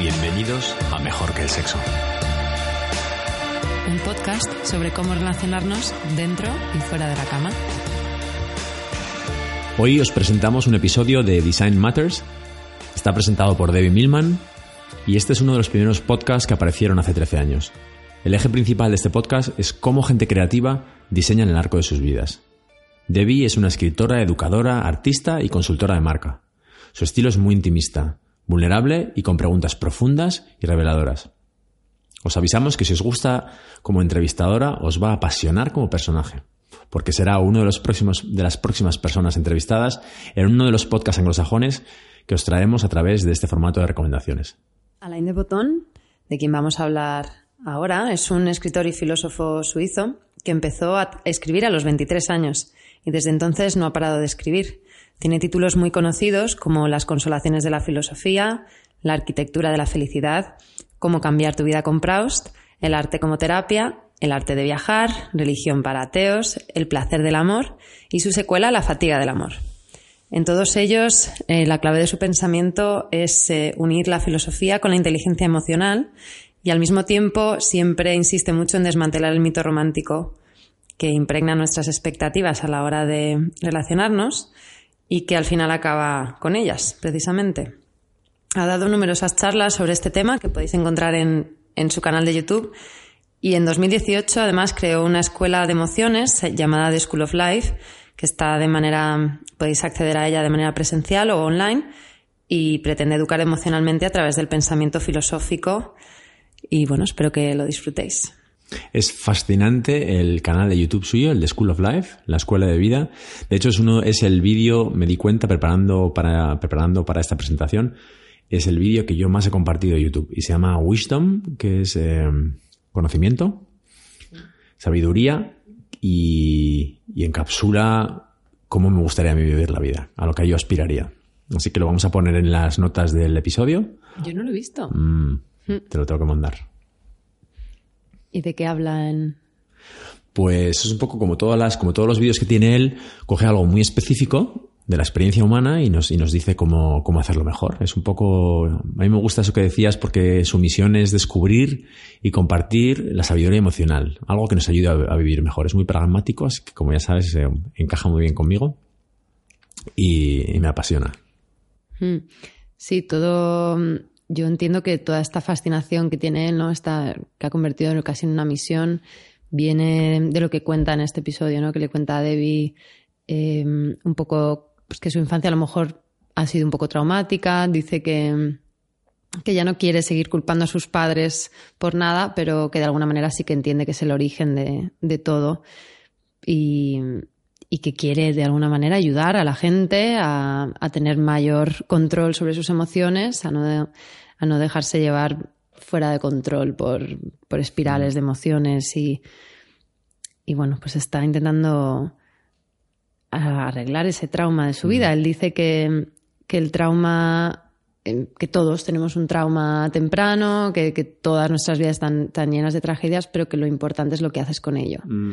Bienvenidos a Mejor que el Sexo. Un podcast sobre cómo relacionarnos dentro y fuera de la cama. Hoy os presentamos un episodio de Design Matters. Está presentado por Debbie Millman y este es uno de los primeros podcasts que aparecieron hace 13 años. El eje principal de este podcast es cómo gente creativa diseña en el arco de sus vidas. Debbie es una escritora, educadora, artista y consultora de marca. Su estilo es muy intimista, vulnerable y con preguntas profundas y reveladoras. Os avisamos que si os gusta como entrevistadora, os va a apasionar como personaje, porque será uno de, los próximos, de las próximas personas entrevistadas en uno de los podcasts anglosajones que os traemos a través de este formato de recomendaciones. Alain de Botton, de quien vamos a hablar ahora, es un escritor y filósofo suizo que empezó a escribir a los 23 años y desde entonces no ha parado de escribir. Tiene títulos muy conocidos como Las consolaciones de la filosofía, La arquitectura de la felicidad, Cómo cambiar tu vida con Proust, El arte como terapia, El arte de viajar, Religión para ateos, El placer del amor y su secuela La fatiga del amor. En todos ellos, eh, la clave de su pensamiento es eh, unir la filosofía con la inteligencia emocional y al mismo tiempo siempre insiste mucho en desmantelar el mito romántico que impregna nuestras expectativas a la hora de relacionarnos y que al final acaba con ellas, precisamente. Ha dado numerosas charlas sobre este tema que podéis encontrar en, en su canal de YouTube y en 2018 además creó una escuela de emociones llamada The School of Life que está de manera, podéis acceder a ella de manera presencial o online y pretende educar emocionalmente a través del pensamiento filosófico y bueno, espero que lo disfrutéis. Es fascinante el canal de YouTube suyo, el de School of Life, la escuela de vida. De hecho, es uno, es el vídeo, me di cuenta preparando para, preparando para esta presentación, es el vídeo que yo más he compartido de YouTube y se llama Wisdom, que es eh, conocimiento, sabiduría y, y encapsula cómo me gustaría a mí vivir la vida, a lo que yo aspiraría. Así que lo vamos a poner en las notas del episodio. Yo no lo he visto. Mm, te lo tengo que mandar. ¿Y de qué hablan? Pues es un poco como todas las, como todos los vídeos que tiene él, coge algo muy específico de la experiencia humana y nos, y nos dice cómo, cómo hacerlo mejor. Es un poco, a mí me gusta eso que decías porque su misión es descubrir y compartir la sabiduría emocional, algo que nos ayude a, a vivir mejor. Es muy pragmático, así que como ya sabes, eh, encaja muy bien conmigo y, y me apasiona. Hmm. Sí, todo yo entiendo que toda esta fascinación que tiene él, ¿no? Esta, que ha convertido casi en una misión, viene de lo que cuenta en este episodio, ¿no? Que le cuenta a Debbie eh, un poco pues que su infancia a lo mejor ha sido un poco traumática. Dice que, que ya no quiere seguir culpando a sus padres por nada, pero que de alguna manera sí que entiende que es el origen de, de todo. Y, y que quiere de alguna manera ayudar a la gente a, a tener mayor control sobre sus emociones, a no, a no dejarse llevar fuera de control por, por espirales de emociones y, y bueno, pues está intentando arreglar ese trauma de su vida. Él dice que, que el trauma que todos tenemos un trauma temprano, que, que todas nuestras vidas están, están, llenas de tragedias, pero que lo importante es lo que haces con ello. Mm.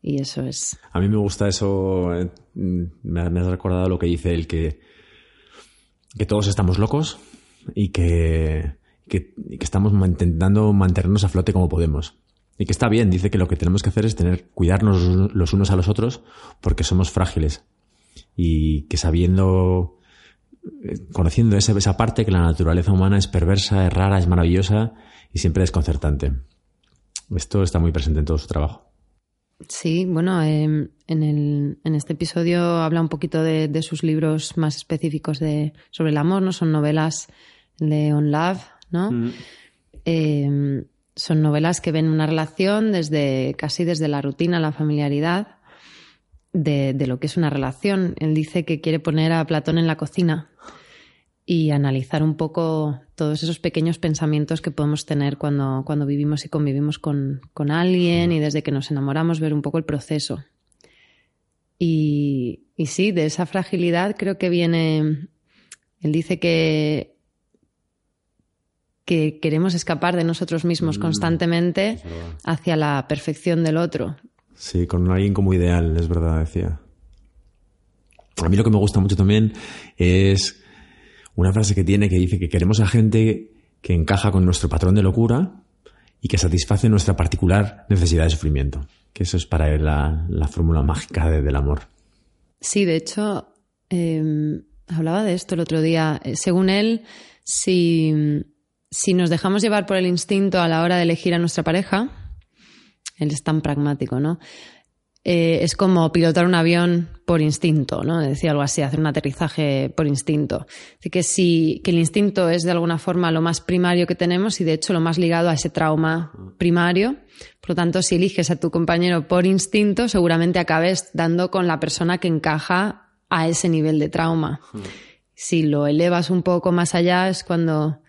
Y eso es. A mí me gusta eso. Eh, me, me has recordado lo que dice él, que, que todos estamos locos y que, que, que, estamos intentando mantenernos a flote como podemos. Y que está bien, dice que lo que tenemos que hacer es tener, cuidarnos los unos a los otros porque somos frágiles. Y que sabiendo, eh, conociendo esa, esa parte que la naturaleza humana es perversa, es rara, es maravillosa y siempre desconcertante. Esto está muy presente en todo su trabajo. Sí, bueno, eh, en, el, en, este episodio habla un poquito de, de, sus libros más específicos de, sobre el amor, ¿no? Son novelas de On Love, ¿no? Mm. Eh, son novelas que ven una relación desde casi desde la rutina, la familiaridad de, de, lo que es una relación. Él dice que quiere poner a Platón en la cocina y analizar un poco todos esos pequeños pensamientos que podemos tener cuando, cuando vivimos y convivimos con, con alguien y desde que nos enamoramos ver un poco el proceso. Y, y, sí, de esa fragilidad creo que viene, él dice que, que queremos escapar de nosotros mismos mm, constantemente hacia la perfección del otro. Sí, con alguien como ideal, es verdad, decía. A mí lo que me gusta mucho también es una frase que tiene que dice que queremos a gente que encaja con nuestro patrón de locura y que satisface nuestra particular necesidad de sufrimiento. Que eso es para él la, fórmula mágica del amor. Sí, de hecho, em, hablaba de esto el otro día. Eh, según él, si, si nos dejamos llevar por el instinto a la hora de elegir a nuestra pareja, él es tan pragmático, ¿no? Eh, es como pilotar un avión por instinto, ¿no? Decía algo así, hacer un aterrizaje por instinto. Así que sí, que el instinto es de alguna forma lo más primario que tenemos y de hecho lo más ligado a ese trauma primario. Por lo tanto, si eliges a tu compañero por instinto, seguramente acabes dando con la persona que encaja a ese nivel de trauma. Si lo elevas un poco más allá es cuando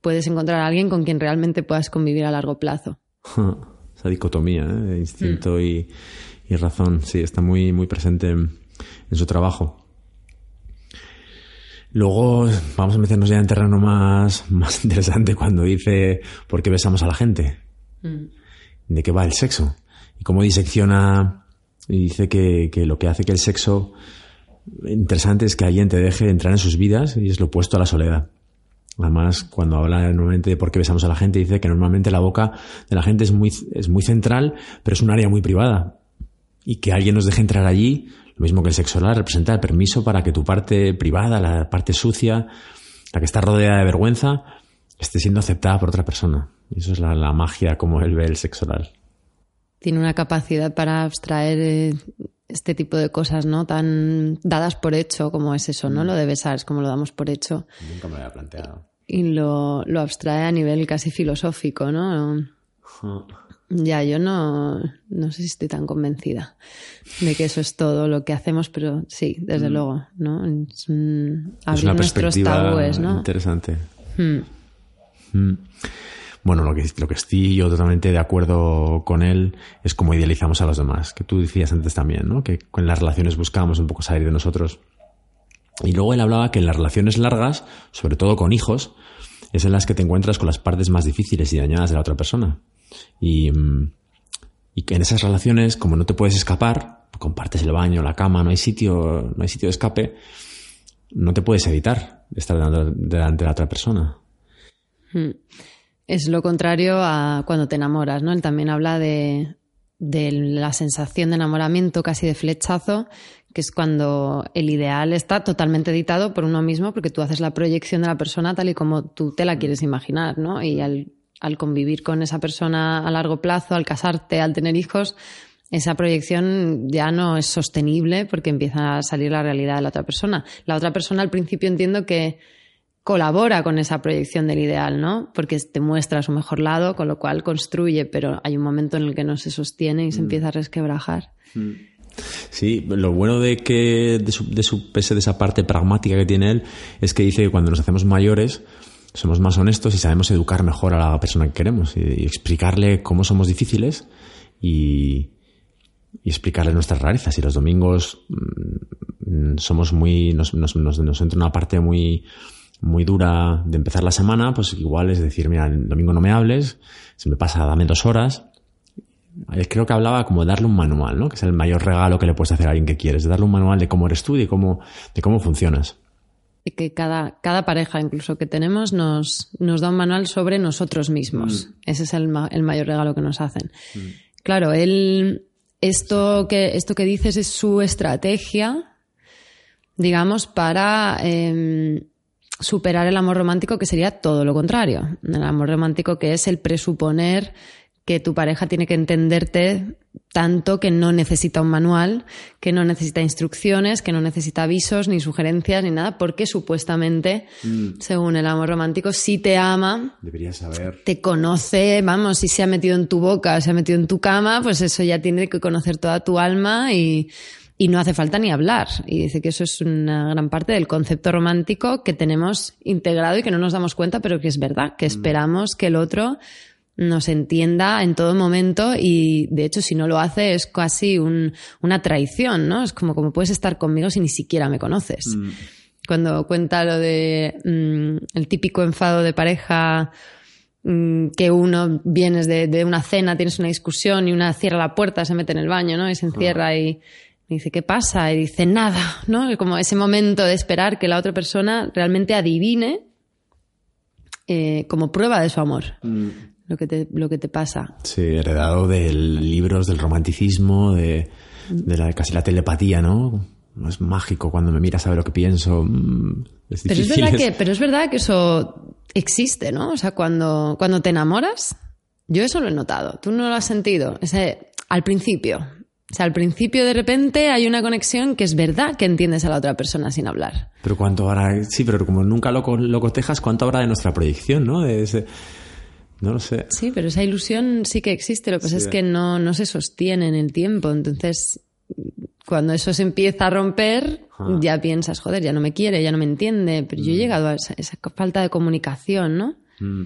puedes encontrar a alguien con quien realmente puedas convivir a largo plazo. Esa dicotomía ¿eh? instinto y y razón, sí, está muy, muy presente en, su trabajo. Luego vamos a meternos ya en terreno más, más interesante cuando dice por qué besamos a la gente. Mm. De qué va el sexo. Y cómo disecciona y dice que, que, lo que hace que el sexo interesante es que alguien te deje entrar en sus vidas y es lo opuesto a la soledad. Además, cuando habla normalmente de por qué besamos a la gente, dice que normalmente la boca de la gente es muy, es muy central, pero es un área muy privada y que alguien nos deje entrar allí, lo mismo que el sexo oral, representa el permiso para que tu parte privada, la parte sucia, la que está rodeada de vergüenza, esté siendo aceptada por otra persona. Y eso es la, magia como él ve el sexo oral. Tiene una capacidad para abstraer eh, este tipo de cosas, ¿no? Tan dadas por hecho como es eso, ¿no? Mm. Lo de besar es como lo damos por hecho. Nunca me lo había planteado. Y lo, lo abstrae a nivel casi filosófico, ¿no? Ya, yo no, no sé si estoy tan convencida de que eso es todo lo que hacemos, pero sí, desde mm. luego, ¿no? Es, abrir nuestros tabúes, ¿no? Interesante. Mm. Bueno, lo que, lo que estoy yo totalmente de acuerdo con él es cómo idealizamos a los demás, que tú decías antes también, ¿no? Que con las relaciones buscamos un poco salir de nosotros. Y luego él hablaba que en las relaciones largas, sobre todo con hijos, es en las que te encuentras con las partes más difíciles y dañadas de la otra persona. Y, mm, y que en esas relaciones, como no te puedes escapar, compartes el baño, la cama, no hay sitio, no hay sitio de escape, no te puedes evitar estar delante de la otra persona. Hmm. Es lo contrario a cuando te enamoras, ¿no? Él también habla de, de la sensación de enamoramiento casi de flechazo, que es cuando el ideal está totalmente editado por uno mismo, porque tú haces la proyección de la persona tal y como tú te la quieres imaginar, ¿no? Y al al convivir con esa persona a largo plazo, al casarte, al tener hijos, esa proyección ya no es sostenible porque empieza a salir la realidad de la otra persona. La otra persona al principio entiendo que colabora con esa proyección del ideal, ¿no? Porque te muestra su mejor lado, con lo cual construye, pero hay un momento en el que no se sostiene y se mm. empieza a resquebrajar. Mm. Sí, lo bueno de que de su, de su de esa parte pragmática que tiene él es que dice que cuando nos hacemos mayores somos más honestos y sabemos educar mejor a la persona que queremos y, explicarle cómo somos difíciles y, explicarle nuestras rarezas. Y los domingos mm, somos muy, nos, nos, nos, entra una parte muy, muy dura de empezar la semana, pues igual es decir, mira, el domingo no me hables, se me pasa, dame dos horas. Creo que hablaba como de darle un manual, ¿no? Que es el mayor regalo que le puedes hacer a alguien que quieres, de darle un manual de cómo eres tú y cómo, de cómo funcionas que cada, cada pareja incluso que tenemos nos, nos da un manual sobre nosotros mismos. Mm. Ese es el, el, mayor regalo que nos hacen. Mm. Claro, él, esto que, esto que dices es su estrategia, digamos, para em, superar el amor romántico, que sería todo lo contrario. El amor romántico que es el presuponer que tu pareja tiene que entenderte tanto que no necesita un manual, que no necesita instrucciones, que no necesita avisos, ni sugerencias, ni nada, porque supuestamente, mm. según el amor romántico, si te ama, debería saber, te conoce, vamos, si se ha metido en tu boca, se ha metido en tu cama, pues eso ya tiene que conocer toda tu alma y, y no hace falta ni hablar. Y dice que eso es una gran parte del concepto romántico que tenemos integrado y que no nos damos cuenta, pero que es verdad, que mm. esperamos que el otro nos entienda en todo momento y de hecho si no lo hace es casi una traición, ¿no? Es como, como puedes estar conmigo si ni siquiera me conoces. Mm. Cuando cuenta lo de mm, el típico enfado de pareja mm, que uno vienes de, una cena, tienes una discusión y una cierra la puerta, se mete en el baño, ¿no? Y se encierra ah. y, dice, ¿qué pasa? Y dice, nada, ¿no? Como ese momento de esperar que la otra persona realmente adivine eh, como prueba de su amor. Lo, que te, lo que te pasa. Sí, heredado de libros del romanticismo, de, de la, casi la telepatía, ¿no? Es mágico cuando me miras a ver lo que pienso. mm, es Pero es, verdad que, pero es verdad que eso existe, ¿no? O sea, cuando, cuando te enamoras, yo eso lo he notado. Tú no lo has sentido. Ese, al principio. O sea, al principio de repente hay una conexión que es verdad que entiendes a la otra persona sin hablar. Pero cuánto habrá, sí, pero como nunca lo, lo cotejas, ¿cuánto habrá de nuestra proyección, no? De ese, no lo sé. Sí, pero esa ilusión sí que existe. Lo que pasa Sí. es que no, no se sostiene en el tiempo. Entonces, cuando eso se empieza a romper, Ah. ya piensas, joder, ya no me quiere, ya no me entiende. Pero yo he llegado a esa, esa falta de comunicación, ¿no? Mm,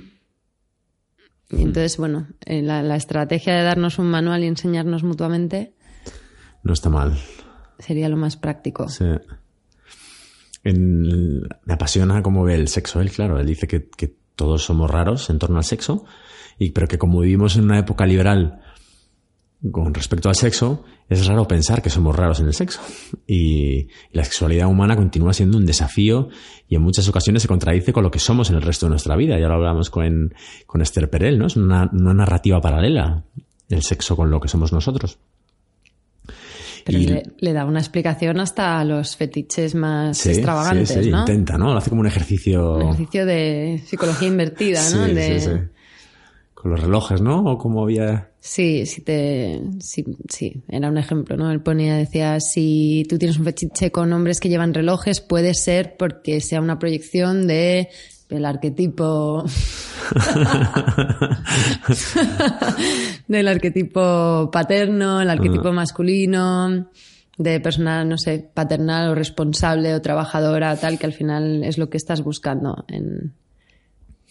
Y entonces, bueno, eh, la, la estrategia de darnos un manual y enseñarnos mutuamente no está mal. sería lo más práctico. Sí. En- me apasiona cómo ve el sexo él, claro. Él dice que, que todos somos raros en torno al sexo, y, pero que como vivimos en una época liberal con respecto al sexo, es raro pensar que somos raros en el sexo. Y la sexualidad humana continúa siendo un desafío y en muchas ocasiones se contradice con lo que somos en el resto de nuestra vida. Ya lo hablamos con, con Esther Perel, ¿no? Es una, una narrativa paralela, el sexo con lo que somos nosotros. Pero Y- le, le da una explicación hasta a los fetiches más Sí, extravagantes, sí, sí, ¿no? intenta, ¿no? Lo hace como un ejercicio. Un ejercicio de psicología invertida, ¿no? Sí, de, sí, sí. Con los relojes, ¿no? O como había. Sí, si te, sí, sí, era un ejemplo, ¿no? Él ponía, decía, si tú tienes un fetiche con hombres que llevan relojes, puede ser porque sea una proyección de el arquetipo del arquetipo paterno, el arquetipo masculino, de persona, no sé, paternal o responsable o trabajadora, tal, que al final es lo que estás buscando en,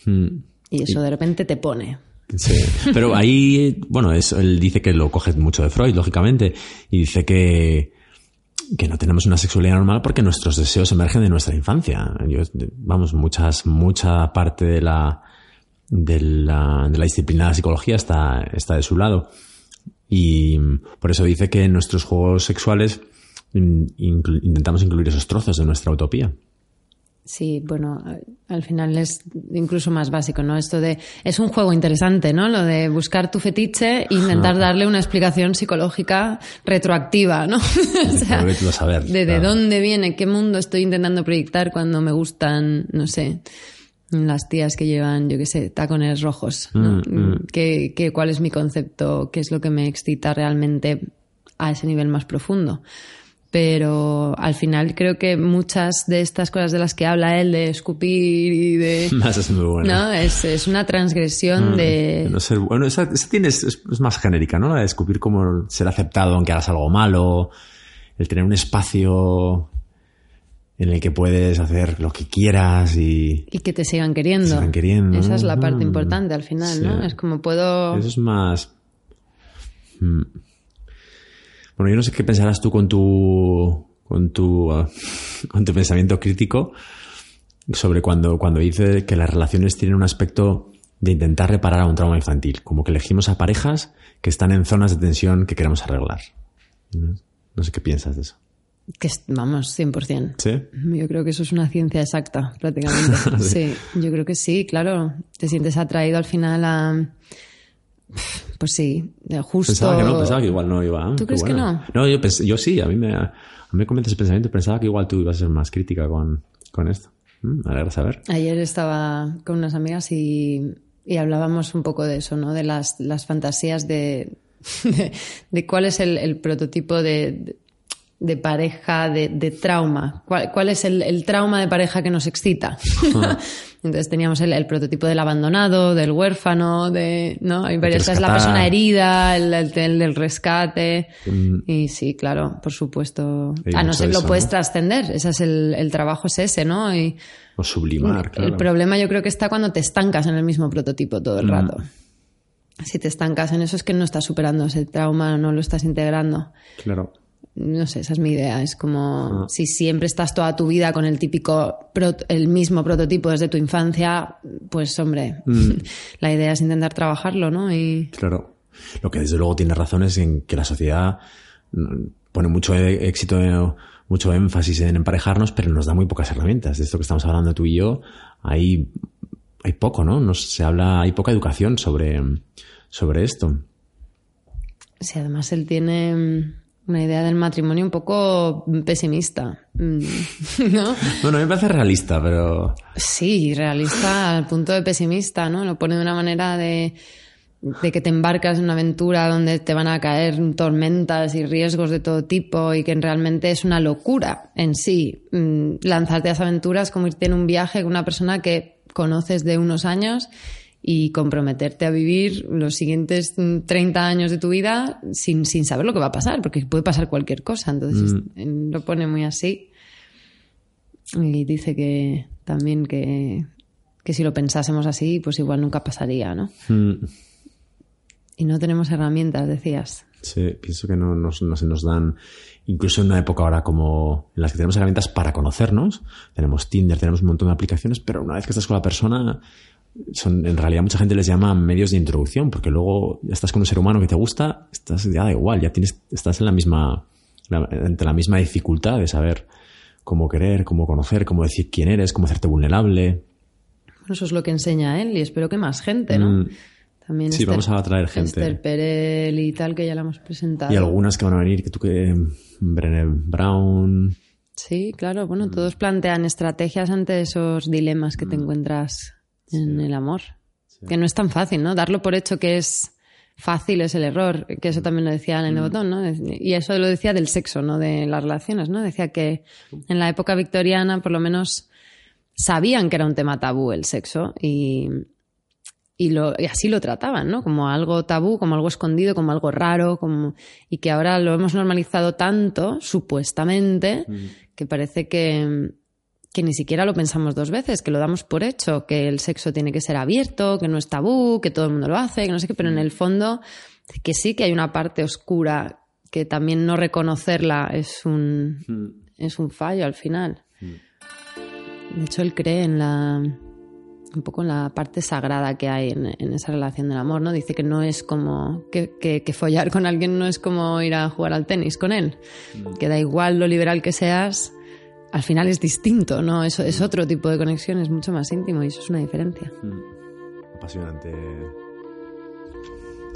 Mm, y eso de repente te pone. Sí. Pero ahí, bueno, es, él dice que lo coge mucho de Freud, lógicamente, y dice que, que no tenemos una sexualidad normal porque nuestros deseos emergen de nuestra infancia. Yo, vamos, muchas, mucha parte de la, de la, de la disciplina de la psicología está, está de su lado. Y por eso dice que en nuestros juegos sexuales inclu- intentamos incluir esos trozos de nuestra utopía. Sí, bueno, al- al final es incluso más básico, ¿no? Esto de es un juego interesante, ¿no? Lo de buscar tu fetiche e intentar darle una explicación psicológica retroactiva, ¿no? o sea, saber, de, dónde viene, qué mundo estoy intentando proyectar cuando me gustan, no sé, las tías que llevan, yo qué sé, tacones rojos, ¿no? Mm, mm. ¿Qué, qué, cuál es mi concepto? ¿Qué es lo que me excita realmente a ese nivel más profundo? pero al final creo que muchas de estas cosas de las que habla él, de escupir y de... Es muy. ¿no? Es, es una transgresión de... No ser- bueno, esa, esa tiene, es, es más genérica, ¿no? La de descubrir cómo ser aceptado aunque hagas algo malo, el tener un espacio en el que puedes hacer lo que quieras y Y que te sigan queriendo. Te sigan queriendo. Esa es la parte Mm. importante al final, Sí. ¿no? Es como puedo... eso es más... Mm. Bueno, yo no sé qué pensarás tú con tu con tu con tu pensamiento crítico sobre cuando cuando dice que las relaciones tienen un aspecto de intentar reparar a un trauma infantil, como que elegimos a parejas que están en zonas de tensión que queremos arreglar. No sé qué piensas de eso. Que es- vamos, 100%. ¿Sí? Yo creo que eso es una ciencia exacta, prácticamente. sí, yo creo que sí, claro. Te sientes atraído al final a... Pues sí, de justo... Pensaba que no, pensaba que igual no iba. ah, ¿Tú qué crees que bueno. No, yo, pens- yo sí, a mí me, a mí me convence ese pensamiento. Pensaba que igual tú ibas a ser más crítica con, con esto. Mm, alegra saber. Ayer estaba con unas amigas y, y hablábamos un poco de eso, ¿no? De las, las fantasías de, de, de cuál es el, el prototipo de, de pareja de, de trauma. ¿Cuál, cuál es el, el trauma de pareja que nos excita? Entonces teníamos el, el prototipo del abandonado, del huérfano, de, ¿no? Hay varias, es la persona herida, el, el- el del rescate. Mm. Y sí, claro, por supuesto. A no ser de lo eso, puedes ¿no? trascender. Ese es el, el trabajo es ese, ¿no? Y, O sublimar, claro. el problema yo creo que está cuando te estancas en el mismo prototipo todo Mm. el rato. Si te estancas en eso es que no estás superando ese trauma, no lo estás integrando. Claro. No sé, esa es mi idea. Es como Ah. si siempre estás toda tu vida con el típico, el mismo prototipo desde tu infancia, pues hombre, Mm. la idea es intentar trabajarlo, ¿no? Y Claro. Lo que desde luego tiene razón es en que la sociedad mm, pone mucho e- éxito, eh, mucho énfasis en emparejarnos, pero nos da muy pocas herramientas. De esto que estamos hablando tú y yo, hay, hay poco, ¿no? no se habla, hay poca educación sobre, sobre esto. Sí, además él tiene mm, una idea del matrimonio un poco pesimista, mm, ¿no? Bueno, a mí me parece realista, pero... Sí, realista al punto de pesimista, ¿no? Lo pone de una manera de, de que te embarcas en una aventura donde te van a caer tormentas y riesgos de todo tipo y que realmente es una locura en sí. Mm, lanzarte a esa aventura es como irte en un viaje con una persona que conoces de unos años y comprometerte a vivir los siguientes 30 años de tu vida sin, sin saber lo que va a pasar, porque puede pasar cualquier cosa. Entonces mm. lo pone muy así. Y dice que también que, que, si lo pensásemos así, pues igual nunca pasaría, ¿no? Mm. Y no tenemos herramientas, decías. Sí, pienso que no, nos, no se nos dan, incluso en una época ahora como en las que tenemos herramientas para conocernos, tenemos Tinder, tenemos un montón de aplicaciones, pero una vez que estás con la persona, son, en realidad mucha gente les llama medios de introducción, porque luego estás con un ser humano que te gusta, estás, ya da igual, ya tienes, estás en la misma, entre la misma dificultad de saber cómo querer, cómo conocer, cómo decir quién eres, cómo hacerte vulnerable. eso es lo que enseña él y espero que más gente, ¿no? Mm. También sí, vamos a traer gente. Esther Perel y tal, que ya la hemos presentado. Y algunas que van a venir, que tú que... Brené Brown... Sí, claro. Bueno, todos plantean estrategias ante esos dilemas que te mm. encuentras en el amor. Que no es tan fácil, ¿no? Darlo por hecho que es fácil es el error, que eso también lo decía en el Botón, ¿no? Y eso lo decía del sexo, no de las relaciones, ¿no? Decía que en la época victoriana, por lo menos, sabían que era un tema tabú el sexo y, y, lo, y así lo trataban, ¿no? Como algo tabú, como algo escondido, como algo raro, como, y que ahora lo hemos normalizado tanto, supuestamente, que parece que, que ni siquiera lo pensamos dos veces, que lo damos por hecho, que el sexo tiene que ser abierto, que no es tabú, que todo el mundo lo hace, que no sé qué, pero en el fondo que sí que hay una parte oscura que también no reconocerla es un, hmm. es un fallo al final. Hmm. De hecho, él cree en la un poco en la parte sagrada que hay en, esa relación del amor, ¿no? Dice que no es como que, que, follar con alguien no es como ir a jugar al tenis con él, hmm. que da igual lo liberal que seas, al final es distinto, ¿no? Eso es otro tipo de conexión, es mucho más íntimo y eso es una diferencia. Mm. Apasionante.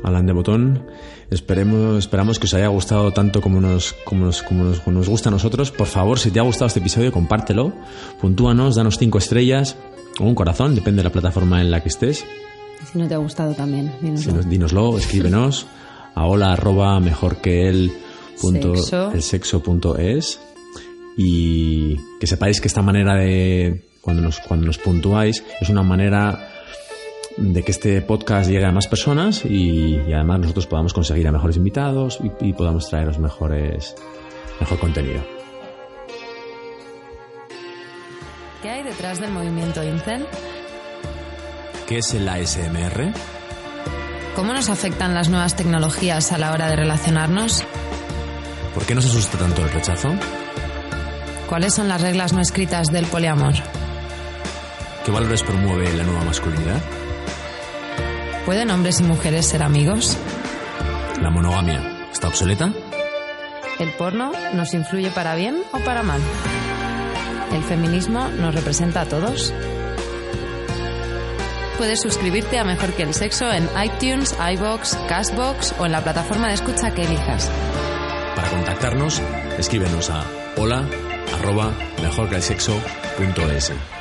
Alan de Botón, esperemos, esperamos que os haya gustado tanto como nos, como, nos, como, nos, gusta a nosotros. Por favor, si te ha gustado este episodio, compártelo, puntúanos, danos cinco estrellas o un corazón, depende de la plataforma en la que estés. Si no te ha gustado también, dínoslo. dínoslo, escríbenos a hola arroba mejor que el punto, el sexo punto es y que sepáis que esta manera de, cuando nos, cuando nos puntuáis, es una manera de que este podcast llegue a más personas y, además nosotros podamos conseguir a mejores invitados y, podamos traeros mejores, mejor contenido. ¿Qué hay detrás del movimiento Incel? ¿Qué es el ASMR? ¿Cómo nos afectan las nuevas tecnologías a la hora de relacionarnos? ¿Por qué nos asusta tanto el rechazo? ¿Cuáles son las reglas no escritas del poliamor? ¿Qué valores promueve la nueva masculinidad? ¿Pueden hombres y mujeres ser amigos? ¿La monogamia está obsoleta? ¿El porno nos influye para bien o para mal? ¿El feminismo nos representa a todos? Puedes suscribirte a Mejor que el Sexo en iTunes, iBox, Castbox o en la plataforma de escucha que elijas. Para contactarnos, escríbenos a hola arroba mejorquelsexo.es.